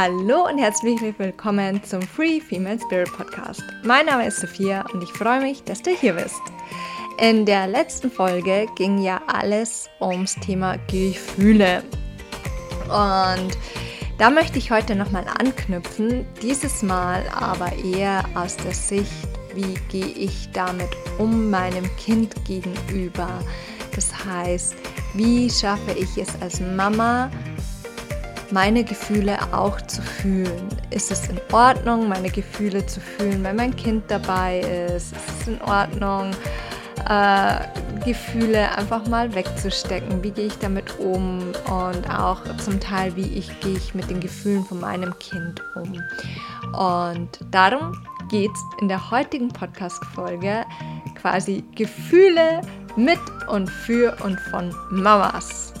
Hallo und herzlich willkommen zum Free Female Spirit Podcast. Mein Name ist Sophia und ich freue mich, dass du hier bist. In der letzten Folge ging ja alles ums Thema Gefühle. Und da möchte ich heute nochmal anknüpfen, dieses Mal aber eher aus der Sicht, wie gehe ich damit um meinem Kind gegenüber. Das heißt, wie schaffe ich es als Mama, meine Gefühle auch zu fühlen. Ist es in Ordnung, meine Gefühle zu fühlen, wenn mein Kind dabei ist? Ist es in Ordnung, äh, Gefühle einfach mal wegzustecken? Wie gehe ich damit um? Und auch zum Teil, wie ich, gehe ich mit den Gefühlen von meinem Kind um? Und darum geht es in der heutigen Podcast-Folge quasi Gefühle mit und für und von Mamas.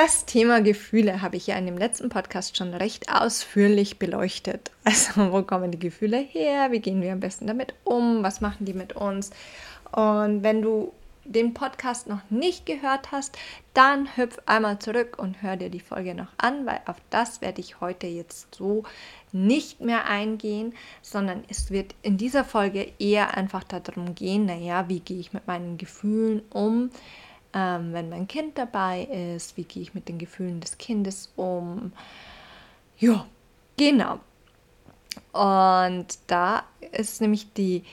Das Thema Gefühle habe ich ja in dem letzten Podcast schon recht ausführlich beleuchtet. Also, wo kommen die Gefühle her? Wie gehen wir am besten damit um? Was machen die mit uns? Und wenn du den Podcast noch nicht gehört hast, dann hüpf einmal zurück und hör dir die Folge noch an, weil auf das werde ich heute jetzt so nicht mehr eingehen, sondern es wird in dieser Folge eher einfach darum gehen, naja, wie gehe ich mit meinen Gefühlen um, ähm, wenn mein Kind dabei ist, wie gehe ich mit den Gefühlen des Kindes um. Ja, genau. Und da ist nämlich die,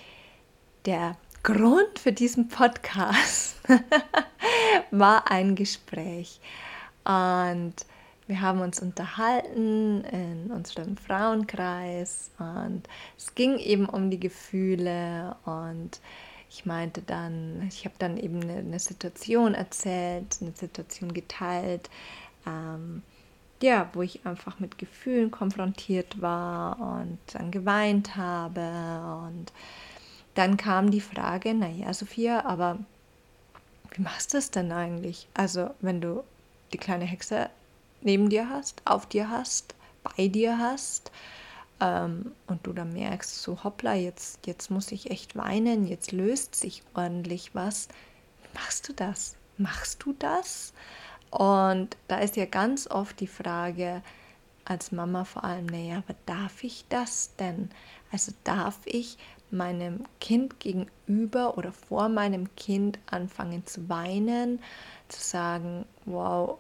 der Grund für diesen Podcast war ein Gespräch. Und wir haben uns unterhalten in unserem Frauenkreis und es ging eben um die Gefühle und ich meinte dann, ich habe dann eben eine, eine, Situation erzählt, eine Situation geteilt, ähm, ja, wo ich einfach mit Gefühlen konfrontiert war und dann geweint habe und dann kam die Frage, naja, Sophia, aber wie machst du es denn eigentlich? Also, wenn du die kleine Hexe neben dir hast, auf dir hast, bei dir hast ähm, und du dann merkst, so hoppla, jetzt, jetzt muss ich echt weinen, jetzt löst sich ordentlich was. Machst du das? Machst du das? Und da ist ja ganz oft die Frage, als Mama vor allem, naja, aber darf ich das denn? Also darf ich meinem Kind gegenüber oder vor meinem Kind anfangen zu weinen, zu sagen, wow,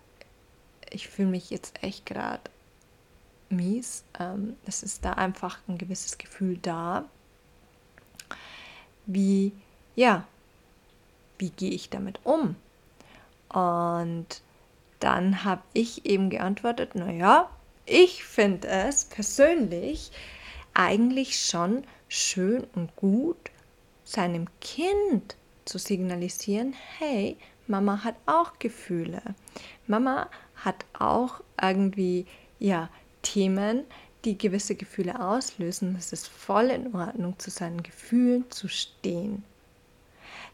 ich fühle mich jetzt echt gerade mies. Ähm, es ist da einfach ein gewisses Gefühl da. Wie, ja, wie gehe ich damit um? Und dann habe ich eben geantwortet, naja, ich finde es persönlich eigentlich schon schön und gut, seinem Kind zu signalisieren, hey, Mama hat auch Gefühle. Mama hat auch irgendwie, ja, Themen, die gewisse Gefühle auslösen. Es ist voll in Ordnung, zu seinen Gefühlen zu stehen.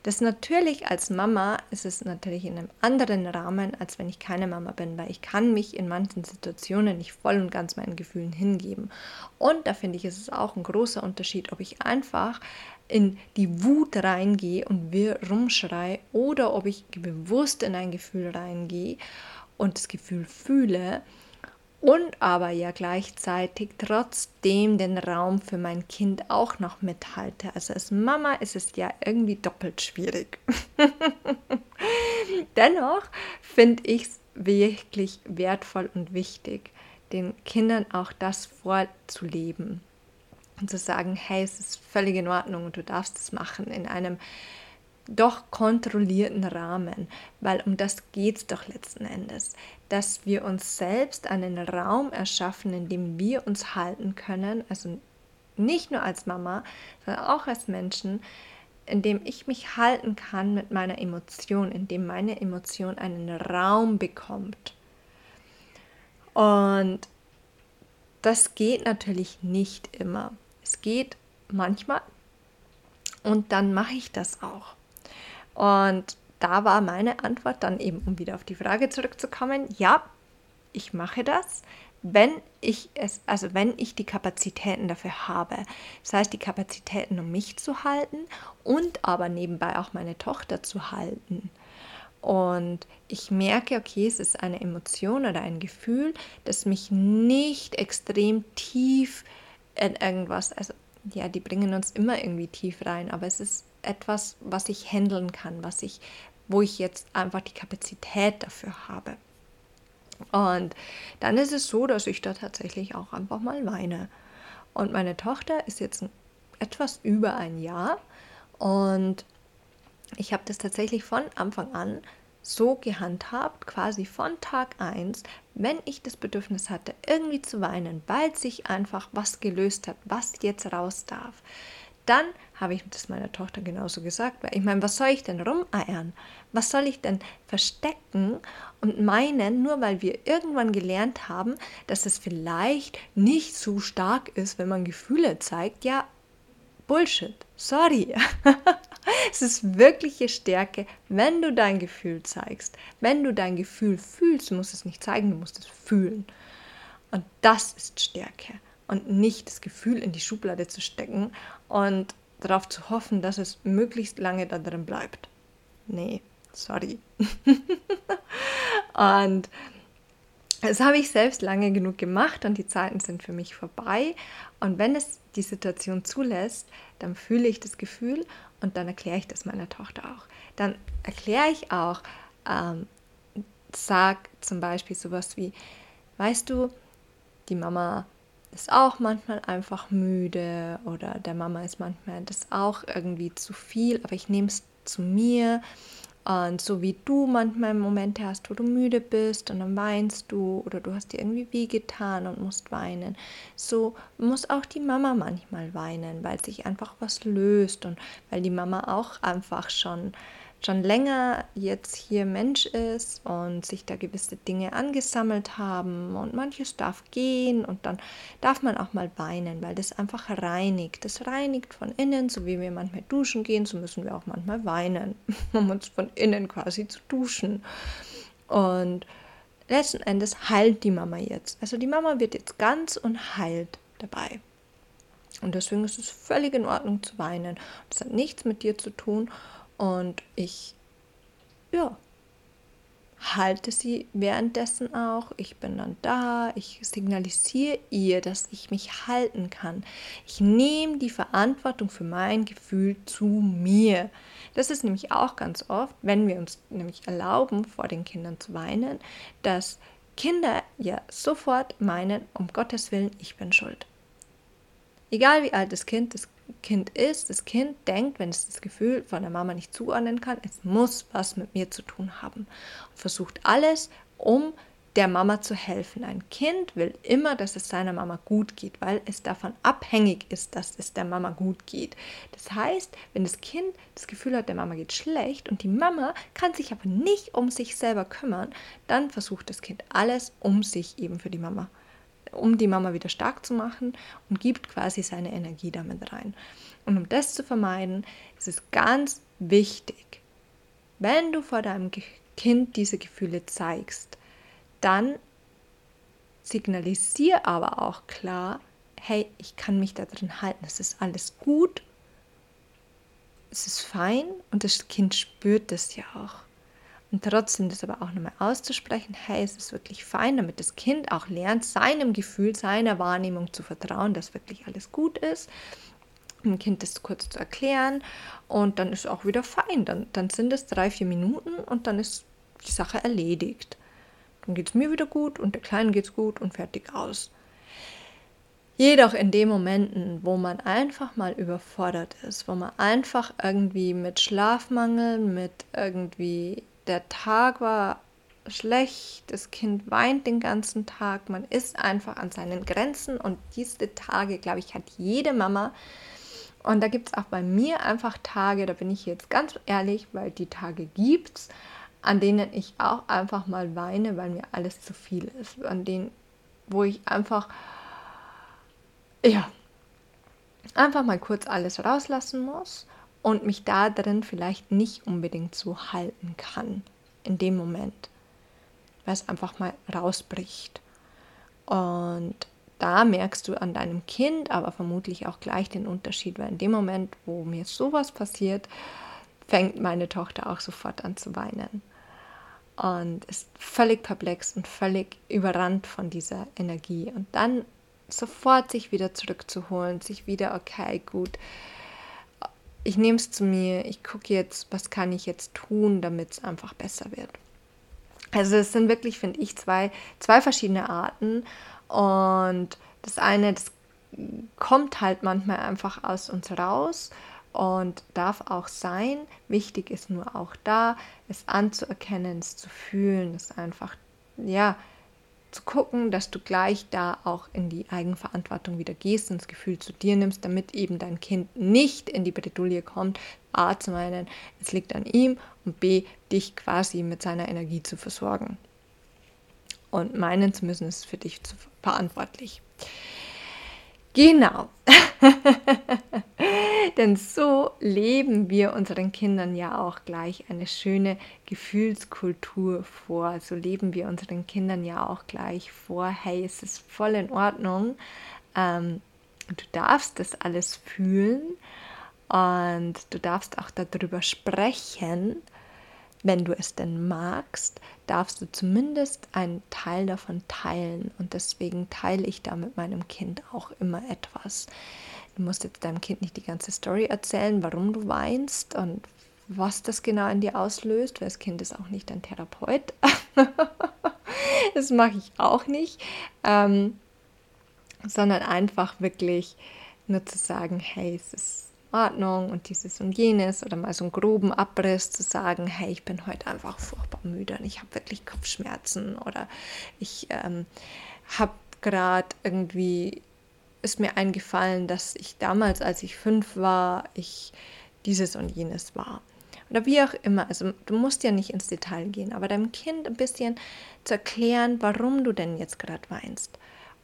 Das natürlich als Mama ist es natürlich in einem anderen Rahmen, als wenn ich keine Mama bin, weil ich kann mich in manchen Situationen nicht voll und ganz meinen Gefühlen hingeben. Und da finde ich, ist es auch ein großer Unterschied, ob ich einfach in die Wut reingehe und wir rumschrei oder ob ich bewusst in ein Gefühl reingehe und das Gefühl fühle und aber ja gleichzeitig trotzdem den Raum für mein Kind auch noch mithalte. Also als Mama ist es ja irgendwie doppelt schwierig. Dennoch finde ich es wirklich wertvoll und wichtig, den Kindern auch das vorzuleben und zu sagen, hey, es ist völlig in Ordnung und du darfst es machen in einem doch kontrollierten Rahmen, weil um das geht es doch letzten Endes, dass wir uns selbst einen Raum erschaffen, in dem wir uns halten können, also nicht nur als Mama, sondern auch als Menschen, in dem ich mich halten kann mit meiner Emotion, in dem meine Emotion einen Raum bekommt. Und das geht natürlich nicht immer. Es geht manchmal und dann mache ich das auch. Und da war meine Antwort dann eben, um wieder auf die Frage zurückzukommen, ja, ich mache das, wenn ich es, also wenn ich die Kapazitäten dafür habe. Das heißt, die Kapazitäten, um mich zu halten und aber nebenbei auch meine Tochter zu halten. Und ich merke, okay, es ist eine Emotion oder ein Gefühl, das mich nicht extrem tief in irgendwas, also ja, die bringen uns immer irgendwie tief rein, aber es ist etwas, was ich handeln kann, was ich, wo ich jetzt einfach die Kapazität dafür habe. Und dann ist es so, dass ich da tatsächlich auch einfach mal weine. Und meine Tochter ist jetzt etwas über ein Jahr und ich habe das tatsächlich von Anfang an so gehandhabt, quasi von Tag 1, wenn ich das Bedürfnis hatte, irgendwie zu weinen, weil sich einfach was gelöst hat, was jetzt raus darf, dann habe ich das meiner Tochter genauso gesagt, weil ich meine, was soll ich denn rumeiern? Was soll ich denn verstecken und meinen, nur weil wir irgendwann gelernt haben, dass es vielleicht nicht so stark ist, wenn man Gefühle zeigt? Ja, Bullshit. Sorry. es ist wirkliche Stärke, wenn du dein Gefühl zeigst. Wenn du dein Gefühl fühlst, du musst es nicht zeigen, du musst es fühlen. Und das ist Stärke. Und nicht das Gefühl in die Schublade zu stecken und darauf zu hoffen, dass es möglichst lange da drin bleibt. Nee, sorry. und das habe ich selbst lange genug gemacht und die Zeiten sind für mich vorbei. Und wenn es die Situation zulässt, dann fühle ich das Gefühl und dann erkläre ich das meiner Tochter auch. Dann erkläre ich auch, ähm, sag zum Beispiel sowas wie, weißt du, die Mama ist auch manchmal einfach müde oder der Mama ist manchmal das auch irgendwie zu viel, aber ich nehme es zu mir. Und so wie du manchmal Momente hast, wo du müde bist und dann weinst du oder du hast dir irgendwie wehgetan und musst weinen, so muss auch die Mama manchmal weinen, weil sich einfach was löst und weil die Mama auch einfach schon schon länger jetzt hier Mensch ist und sich da gewisse Dinge angesammelt haben und manches darf gehen und dann darf man auch mal weinen, weil das einfach reinigt. Das reinigt von innen, so wie wir manchmal duschen gehen, so müssen wir auch manchmal weinen, um uns von innen quasi zu duschen. Und letzten Endes heilt die Mama jetzt. Also die Mama wird jetzt ganz und heilt dabei. Und deswegen ist es völlig in Ordnung zu weinen. Das hat nichts mit dir zu tun. Und ich, ja, halte sie währenddessen auch. Ich bin dann da. Ich signalisiere ihr, dass ich mich halten kann. Ich nehme die Verantwortung für mein Gefühl zu mir. Das ist nämlich auch ganz oft, wenn wir uns nämlich erlauben, vor den Kindern zu weinen, dass Kinder ja sofort meinen, um Gottes Willen, ich bin schuld. Egal wie alt das Kind ist, Kind ist, das Kind denkt, wenn es das Gefühl von der Mama nicht zuordnen kann, es muss was mit mir zu tun haben. Und versucht alles, um der Mama zu helfen. Ein Kind will immer, dass es seiner Mama gut geht, weil es davon abhängig ist, dass es der Mama gut geht. Das heißt, wenn das Kind das Gefühl hat, der Mama geht schlecht und die Mama kann sich aber nicht um sich selber kümmern, dann versucht das Kind alles, um sich eben für die Mama zu um die Mama wieder stark zu machen und gibt quasi seine Energie damit rein. Und um das zu vermeiden, ist es ganz wichtig, wenn du vor deinem Kind diese Gefühle zeigst, dann signalisier aber auch klar, hey, ich kann mich da drin halten, es ist alles gut, es ist fein und das Kind spürt das ja auch. Und trotzdem das aber auch nochmal auszusprechen, hey, es ist wirklich fein, damit das Kind auch lernt, seinem Gefühl, seiner Wahrnehmung zu vertrauen, dass wirklich alles gut ist. Dem Kind das kurz zu erklären und dann ist auch wieder fein. Dann, dann sind es drei, vier Minuten und dann ist die Sache erledigt. Dann geht es mir wieder gut und der Kleinen geht es gut und fertig aus. Jedoch in den Momenten, wo man einfach mal überfordert ist, wo man einfach irgendwie mit Schlafmangel, mit irgendwie der Tag war schlecht, das Kind weint den ganzen Tag, man ist einfach an seinen Grenzen und diese Tage, glaube ich, hat jede Mama. Und da gibt es auch bei mir einfach Tage, da bin ich jetzt ganz ehrlich, weil die Tage gibt es, an denen ich auch einfach mal weine, weil mir alles zu viel ist. An denen, wo ich einfach, ja, einfach mal kurz alles rauslassen muss und mich da drin vielleicht nicht unbedingt so halten kann in dem Moment, weil es einfach mal rausbricht. Und da merkst du an deinem Kind aber vermutlich auch gleich den Unterschied, weil in dem Moment, wo mir sowas passiert, fängt meine Tochter auch sofort an zu weinen und ist völlig perplex und völlig überrannt von dieser Energie. Und dann sofort sich wieder zurückzuholen, sich wieder, okay, gut, ich nehme es zu mir, ich gucke jetzt, was kann ich jetzt tun, damit es einfach besser wird. Also es sind wirklich, finde ich, zwei, zwei verschiedene Arten. Und das eine, das kommt halt manchmal einfach aus uns raus und darf auch sein. Wichtig ist nur auch da, es anzuerkennen, es zu fühlen, es einfach, ja, zu gucken, dass du gleich da auch in die Eigenverantwortung wieder gehst das Gefühl zu dir nimmst, damit eben dein Kind nicht in die Bredouille kommt, A zu meinen, es liegt an ihm und B, dich quasi mit seiner Energie zu versorgen. Und meinen zu müssen, ist für dich verantwortlich. Genau. Denn so leben wir unseren Kindern ja auch gleich eine schöne Gefühlskultur vor. So leben wir unseren Kindern ja auch gleich vor, hey, es ist voll in Ordnung. Ähm, du darfst das alles fühlen und du darfst auch darüber sprechen. Wenn du es denn magst, darfst du zumindest einen Teil davon teilen. Und deswegen teile ich da mit meinem Kind auch immer etwas. Du musst jetzt deinem Kind nicht die ganze Story erzählen, warum du weinst und was das genau in dir auslöst, weil das Kind ist auch nicht dein Therapeut. das mache ich auch nicht. Ähm, sondern einfach wirklich nur zu sagen, hey, es ist Ordnung und dieses und jenes oder mal so einen groben Abriss zu sagen, hey, ich bin heute einfach furchtbar müde und ich habe wirklich Kopfschmerzen oder ich ähm, habe gerade irgendwie ist mir eingefallen, dass ich damals, als ich fünf war, ich dieses und jenes war. Oder wie auch immer. Also du musst ja nicht ins Detail gehen, aber deinem Kind ein bisschen zu erklären, warum du denn jetzt gerade weinst.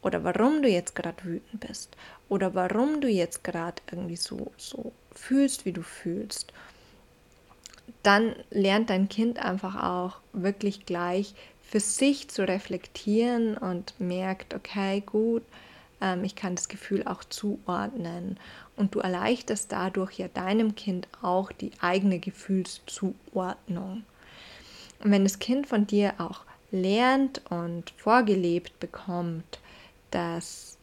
Oder warum du jetzt gerade wütend bist. Oder warum du jetzt gerade irgendwie so, so fühlst, wie du fühlst. Dann lernt dein Kind einfach auch wirklich gleich für sich zu reflektieren und merkt, okay, gut, ähm, ich kann das Gefühl auch zuordnen. Und du erleichterst dadurch ja deinem Kind auch die eigene Gefühlszuordnung. Und wenn das Kind von dir auch lernt und vorgelebt bekommt, dass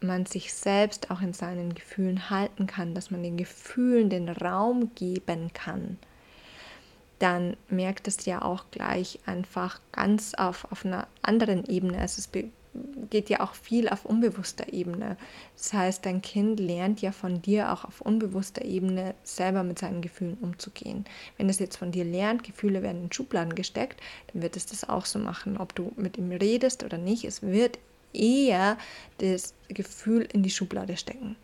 man sich selbst auch in seinen Gefühlen halten kann, dass man den Gefühlen den Raum geben kann, dann merkt es ja auch gleich einfach ganz auf, auf einer anderen Ebene. Also es geht ja auch viel auf unbewusster Ebene. Das heißt, dein Kind lernt ja von dir auch auf unbewusster Ebene selber mit seinen Gefühlen umzugehen. Wenn es jetzt von dir lernt, Gefühle werden in Schubladen gesteckt, dann wird es das auch so machen. Ob du mit ihm redest oder nicht, es wird eher das Gefühl in die Schublade stecken.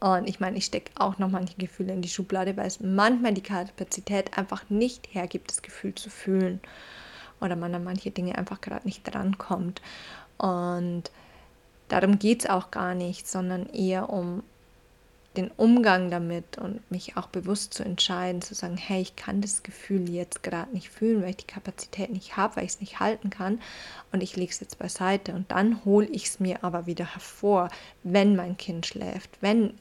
Und ich meine, ich stecke auch noch manche Gefühle in die Schublade, weil es manchmal die Kapazität einfach nicht hergibt, das Gefühl zu fühlen oder man an manche Dinge einfach gerade nicht drankommt. Und darum geht es auch gar nicht, sondern eher um den Umgang damit und mich auch bewusst zu entscheiden, zu sagen, hey, ich kann das Gefühl jetzt gerade nicht fühlen, weil ich die Kapazität nicht habe, weil ich es nicht halten kann und ich lege es jetzt beiseite und dann hole ich es mir aber wieder hervor, wenn mein Kind schläft, wenn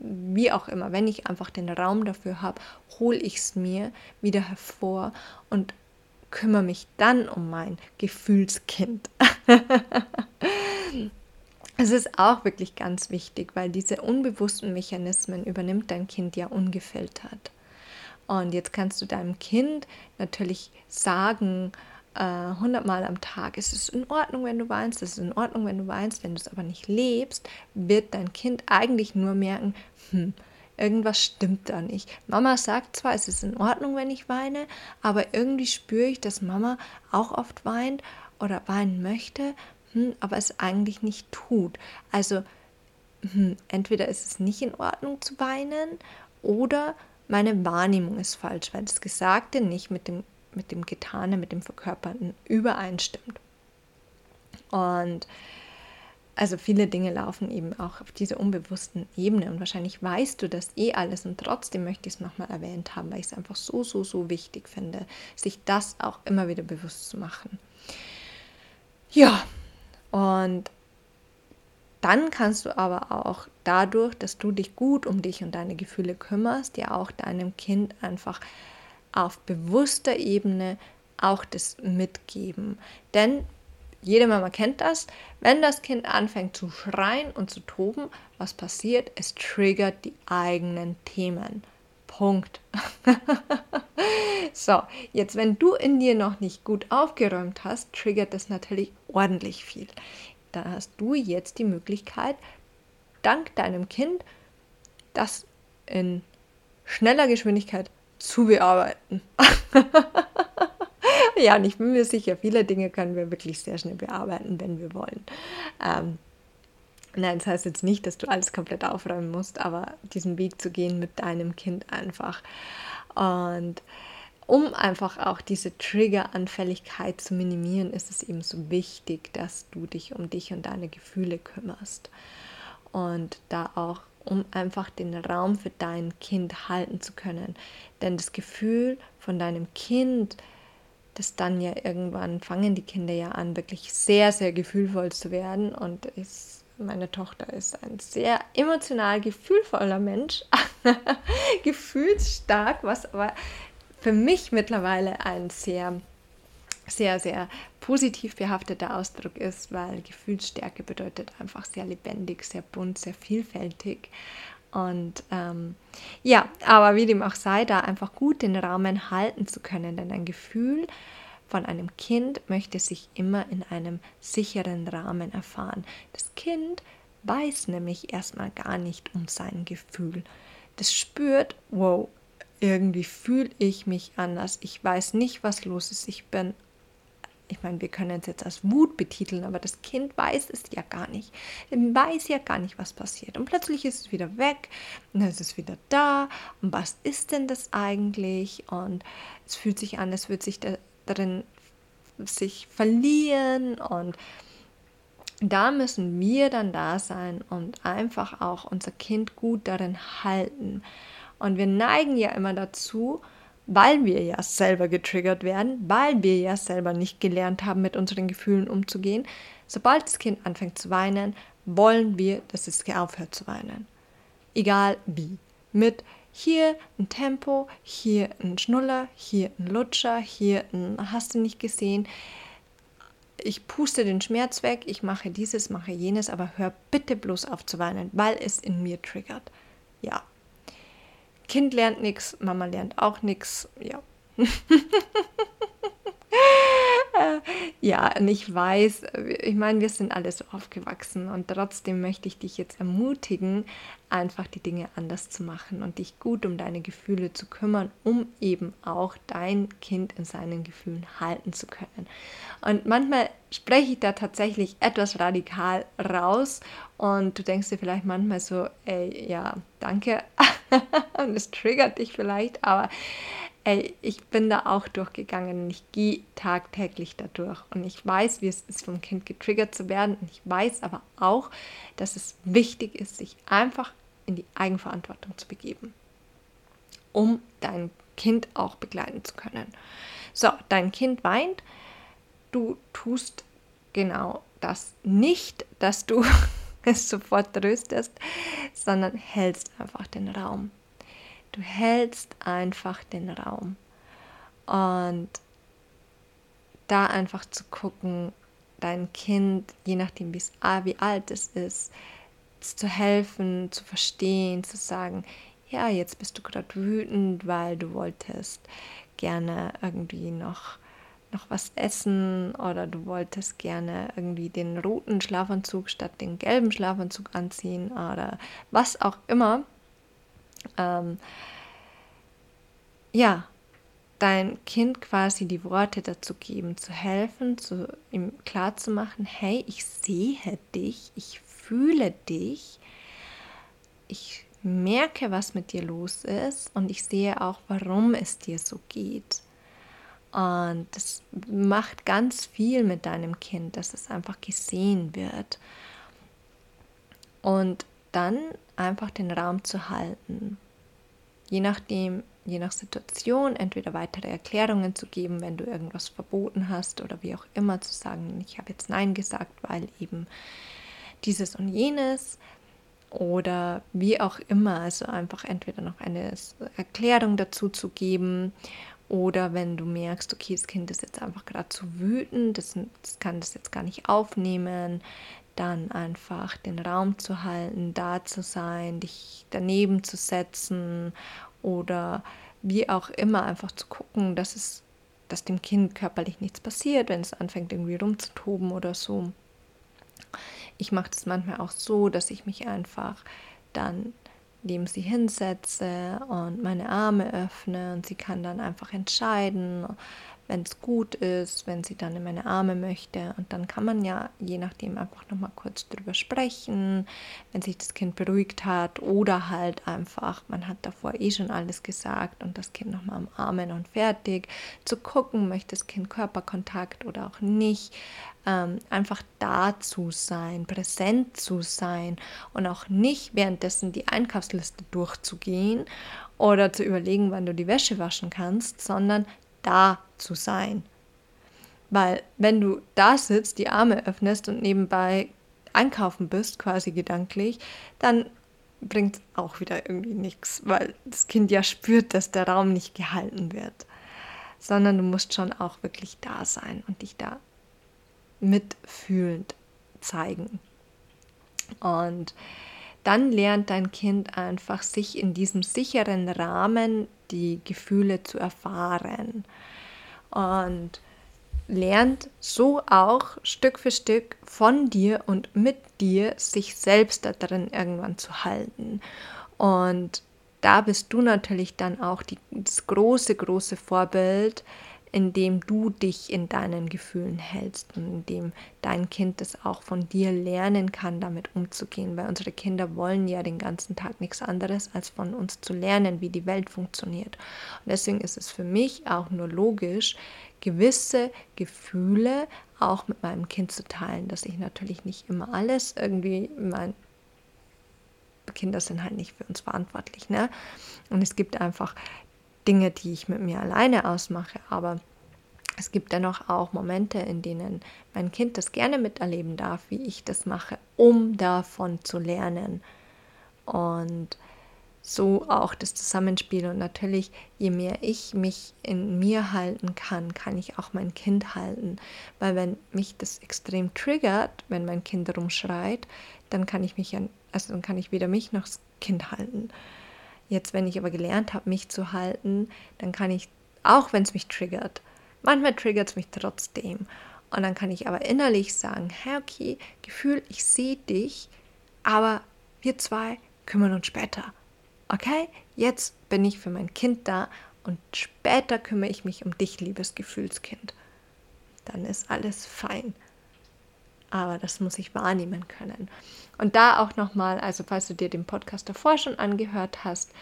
wie auch immer, wenn ich einfach den Raum dafür habe, hole ich es mir wieder hervor und kümmere mich dann um mein Gefühlskind. Es ist auch wirklich ganz wichtig, weil diese unbewussten Mechanismen übernimmt dein Kind ja ungefiltert. Und jetzt kannst du deinem Kind natürlich sagen, äh, hundertmal am Tag, es ist in Ordnung, wenn du weinst, es ist in Ordnung, wenn du weinst, wenn du es aber nicht lebst, wird dein Kind eigentlich nur merken, hm, irgendwas stimmt da nicht. Mama sagt zwar, es ist in Ordnung, wenn ich weine, aber irgendwie spüre ich, dass Mama auch oft weint oder weinen möchte, hm, aber es eigentlich nicht tut. Also hm, entweder ist es nicht in Ordnung zu weinen oder meine Wahrnehmung ist falsch, weil das Gesagte nicht mit dem, mit dem Getane, mit dem Verkörperten übereinstimmt. Und also viele Dinge laufen eben auch auf dieser unbewussten Ebene und wahrscheinlich weißt du das eh alles und trotzdem möchte ich es nochmal erwähnt haben, weil ich es einfach so, so, so wichtig finde, sich das auch immer wieder bewusst zu machen. Ja, Und dann kannst du aber auch dadurch, dass du dich gut um dich und deine Gefühle kümmerst, ja auch deinem Kind einfach auf bewusster Ebene auch das mitgeben. Denn jede Mama kennt das, wenn das Kind anfängt zu schreien und zu toben, was passiert? Es triggert die eigenen Themen. Punkt. so, jetzt wenn du in dir noch nicht gut aufgeräumt hast, triggert das natürlich ordentlich viel. Da hast du jetzt die Möglichkeit, dank deinem Kind das in schneller Geschwindigkeit zu bearbeiten. ja, und ich bin mir sicher, viele Dinge können wir wirklich sehr schnell bearbeiten, wenn wir wollen. Ähm, nein, das heißt jetzt nicht, dass du alles komplett aufräumen musst, aber diesen Weg zu gehen mit deinem Kind einfach. Und um einfach auch diese Triggeranfälligkeit zu minimieren, ist es eben so wichtig, dass du dich um dich und deine Gefühle kümmerst. Und da auch, um einfach den Raum für dein Kind halten zu können. Denn das Gefühl von deinem Kind, das dann ja irgendwann fangen die Kinder ja an, wirklich sehr, sehr gefühlvoll zu werden. Und ist, meine Tochter ist ein sehr emotional gefühlvoller Mensch, gefühlsstark, was aber für mich mittlerweile ein sehr, sehr, sehr positiv behafteter Ausdruck ist, weil Gefühlsstärke bedeutet einfach sehr lebendig, sehr bunt, sehr vielfältig. Und ähm, ja, aber wie dem auch sei, da einfach gut den Rahmen halten zu können, denn ein Gefühl von einem Kind möchte sich immer in einem sicheren Rahmen erfahren. Das Kind weiß nämlich erstmal gar nicht um sein Gefühl. Das spürt, wow, irgendwie fühle ich mich anders. Ich weiß nicht, was los ist. Ich bin, ich meine, wir können es jetzt als Wut betiteln, aber das Kind weiß es ja gar nicht. Es weiß ja gar nicht, was passiert. Und plötzlich ist es wieder weg und dann ist es wieder da. Und was ist denn das eigentlich? Und es fühlt sich an, es wird sich da, darin sich verlieren und da müssen wir dann da sein und einfach auch unser Kind gut darin halten. Und wir neigen ja immer dazu, weil wir ja selber getriggert werden, weil wir ja selber nicht gelernt haben, mit unseren Gefühlen umzugehen. Sobald das Kind anfängt zu weinen, wollen wir, dass es aufhört zu weinen. Egal wie. Mit hier ein Tempo, hier ein Schnuller, hier ein Lutscher, hier ein Hast du nicht gesehen. Ich puste den Schmerz weg, ich mache dieses, mache jenes, aber hör bitte bloß auf zu weinen, weil es in mir triggert. Ja, Kind lernt nichts, Mama lernt auch nichts. Ja. ja, und ich weiß, ich meine, wir sind alle so aufgewachsen und trotzdem möchte ich dich jetzt ermutigen, einfach die Dinge anders zu machen und dich gut um deine Gefühle zu kümmern, um eben auch dein Kind in seinen Gefühlen halten zu können. Und manchmal spreche ich da tatsächlich etwas radikal raus und du denkst dir vielleicht manchmal so, ey, ja, danke, und es triggert dich vielleicht, aber ey, ich bin da auch durchgegangen und ich gehe tagtäglich dadurch und ich weiß, wie es ist, vom Kind getriggert zu werden. Und ich weiß aber auch, dass es wichtig ist, sich einfach in die Eigenverantwortung zu begeben, um dein Kind auch begleiten zu können. So, dein Kind weint, du tust genau das. Nicht, dass du sofort tröstest, sondern hältst einfach den Raum. Du hältst einfach den Raum. Und da einfach zu gucken, dein Kind, je nachdem wie alt es ist, zu helfen, zu verstehen, zu sagen, ja, jetzt bist du gerade wütend, weil du wolltest gerne irgendwie noch, noch was essen oder du wolltest gerne irgendwie den roten Schlafanzug statt den gelben Schlafanzug anziehen oder was auch immer ähm, ja, dein Kind quasi die Worte dazu geben, zu helfen, zu ihm klarzumachen, hey, ich sehe dich, ich fühle dich, ich merke, was mit dir los ist und ich sehe auch, warum es dir so geht. Und das macht ganz viel mit deinem Kind, dass es einfach gesehen wird. Und dann einfach den Raum zu halten. Je nachdem, je nach Situation entweder weitere Erklärungen zu geben, wenn du irgendwas verboten hast oder wie auch immer zu sagen, ich habe jetzt Nein gesagt, weil eben dieses und jenes oder wie auch immer. Also einfach entweder noch eine Erklärung dazu zu geben oder wenn du merkst, okay, das Kind ist jetzt einfach gerade zu wütend, das, das kann das jetzt gar nicht aufnehmen, dann einfach den Raum zu halten, da zu sein, dich daneben zu setzen oder wie auch immer einfach zu gucken, dass es dass dem Kind körperlich nichts passiert, wenn es anfängt irgendwie rumzutoben oder so. Ich mache das manchmal auch so, dass ich mich einfach dann neben sie hinsetze und meine Arme öffne und sie kann dann einfach entscheiden, wenn es gut ist, wenn sie dann in meine Arme möchte. Und dann kann man ja je nachdem einfach nochmal kurz drüber sprechen, wenn sich das Kind beruhigt hat oder halt einfach, man hat davor eh schon alles gesagt und das Kind nochmal am Armen und fertig. Zu gucken, möchte das Kind Körperkontakt oder auch nicht. Ähm, einfach da zu sein, präsent zu sein und auch nicht währenddessen die Einkaufsliste durchzugehen oder zu überlegen, wann du die Wäsche waschen kannst, sondern da zu sein. Weil wenn du da sitzt, die Arme öffnest und nebenbei einkaufen bist, quasi gedanklich, dann bringt auch wieder irgendwie nichts, weil das Kind ja spürt, dass der Raum nicht gehalten wird. Sondern du musst schon auch wirklich da sein und dich da mitfühlend zeigen. Und dann lernt dein Kind einfach, sich in diesem sicheren Rahmen die Gefühle zu erfahren. Und lernt so auch Stück für Stück von dir und mit dir sich selbst da drin irgendwann zu halten. Und da bist du natürlich dann auch die, das große, große Vorbild, indem du dich in deinen Gefühlen hältst und indem dein Kind das auch von dir lernen kann, damit umzugehen. Weil unsere Kinder wollen ja den ganzen Tag nichts anderes, als von uns zu lernen, wie die Welt funktioniert. Und deswegen ist es für mich auch nur logisch, gewisse Gefühle auch mit meinem Kind zu teilen, dass ich natürlich nicht immer alles irgendwie mein Kinder sind halt nicht für uns verantwortlich, ne? Und es gibt einfach Dinge, die ich mit mir alleine ausmache, aber es gibt dennoch auch Momente, in denen mein Kind das gerne miterleben darf, wie ich das mache, um davon zu lernen. Und so auch das Zusammenspiel. Und natürlich, je mehr ich mich in mir halten kann, kann ich auch mein Kind halten. Weil wenn mich das extrem triggert, wenn mein Kind rumschreit, dann kann ich mich, also dann kann ich weder mich noch das Kind halten. Jetzt, wenn ich aber gelernt habe, mich zu halten, dann kann ich, auch wenn es mich triggert, manchmal triggert es mich trotzdem. Und dann kann ich aber innerlich sagen, hey, okay, Gefühl, ich sehe dich, aber wir zwei kümmern uns später. Okay, jetzt bin ich für mein Kind da und später kümmere ich mich um dich, liebes Gefühlskind. Dann ist alles fein aber das muss ich wahrnehmen können. Und da auch nochmal, also falls du dir den Podcast davor schon angehört hast,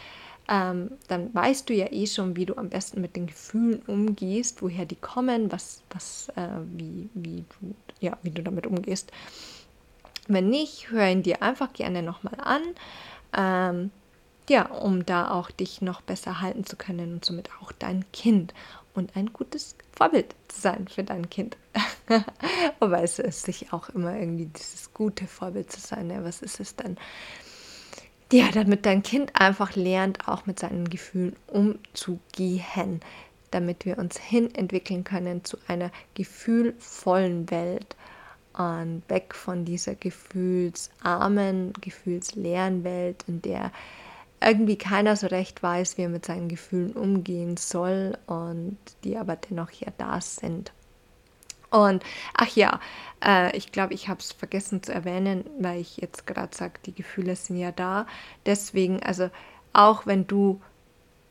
ähm, dann weißt du ja eh schon, wie du am besten mit den Gefühlen umgehst, woher die kommen, was, was, äh, wie, wie du, ja, wie du damit umgehst. Wenn nicht, hör ihn dir einfach gerne nochmal an. Ähm, ja, um da auch dich noch besser halten zu können und somit auch dein Kind und ein gutes Vorbild zu sein für dein Kind. Wobei es ist sich auch immer irgendwie dieses gute Vorbild zu sein. Ja, was ist es denn? Ja, damit dein Kind einfach lernt, auch mit seinen Gefühlen umzugehen, damit wir uns hin entwickeln können zu einer gefühlvollen Welt und weg von dieser gefühlsarmen, gefühlsleeren Welt, in der irgendwie keiner so recht weiß, wie er mit seinen Gefühlen umgehen soll und die aber dennoch ja da sind. Und ach ja, äh, ich glaube, ich habe es vergessen zu erwähnen, weil ich jetzt gerade sage, die Gefühle sind ja da. Deswegen, also auch wenn du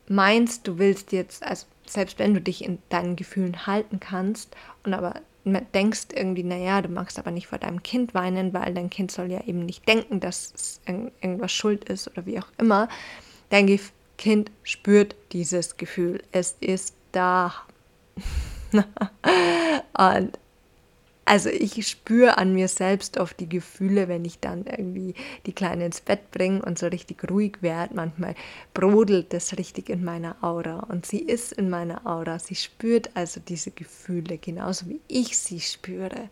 meinst, du willst jetzt, also selbst wenn du dich in deinen Gefühlen halten kannst und aber denkst irgendwie, naja, du magst aber nicht vor deinem Kind weinen, weil dein Kind soll ja eben nicht denken, dass irgendwas schuld ist oder wie auch immer. Dein Kind spürt dieses Gefühl. Es ist da. Und also ich spüre an mir selbst oft die Gefühle, wenn ich dann irgendwie die Kleine ins Bett bringe und so richtig ruhig werde. Manchmal brodelt das richtig in meiner Aura und sie ist in meiner Aura. Sie spürt also diese Gefühle genauso wie ich sie spüre.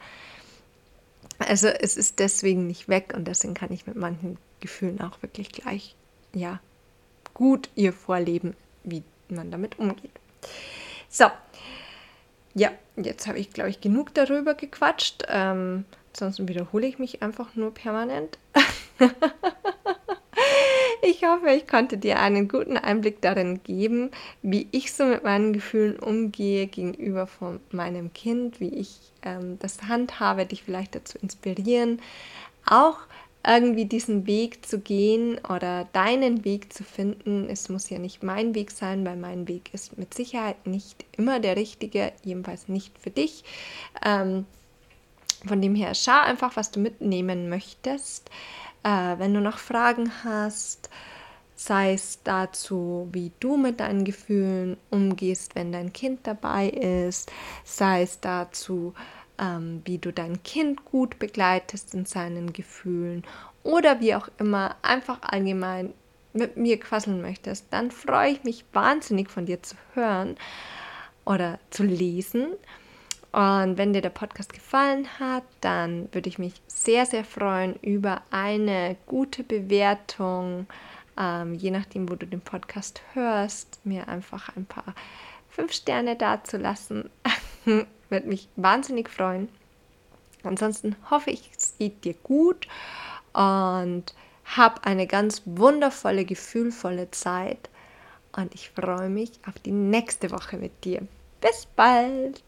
Also es ist deswegen nicht weg und deswegen kann ich mit manchen Gefühlen auch wirklich gleich, ja, gut ihr vorleben, wie man damit umgeht. So, ja, jetzt habe ich, glaube ich, genug darüber gequatscht. Ähm, ansonsten wiederhole ich mich einfach nur permanent. ich hoffe, ich konnte dir einen guten Einblick darin geben, wie ich so mit meinen Gefühlen umgehe gegenüber von meinem Kind, wie ich ähm, das handhabe, dich vielleicht dazu inspirieren, auch irgendwie diesen Weg zu gehen oder deinen Weg zu finden. Es muss ja nicht mein Weg sein, weil mein Weg ist mit Sicherheit nicht immer der richtige, jedenfalls nicht für dich. Ähm, von dem her, schau einfach, was du mitnehmen möchtest. Äh, wenn du noch Fragen hast, sei es dazu, wie du mit deinen Gefühlen umgehst, wenn dein Kind dabei ist, sei es dazu, ähm, wie du dein Kind gut begleitest in seinen Gefühlen oder wie auch immer einfach allgemein mit mir quasseln möchtest, dann freue ich mich wahnsinnig von dir zu hören oder zu lesen. Und wenn dir der Podcast gefallen hat, dann würde ich mich sehr, sehr freuen über eine gute Bewertung. Ähm, je nachdem, wo du den Podcast hörst, mir einfach ein paar fünf Sterne dazulassen. Würde mich wahnsinnig freuen. Ansonsten hoffe ich, es geht dir gut und hab eine ganz wundervolle, gefühlvolle Zeit. Und ich freue mich auf die nächste Woche mit dir. Bis bald!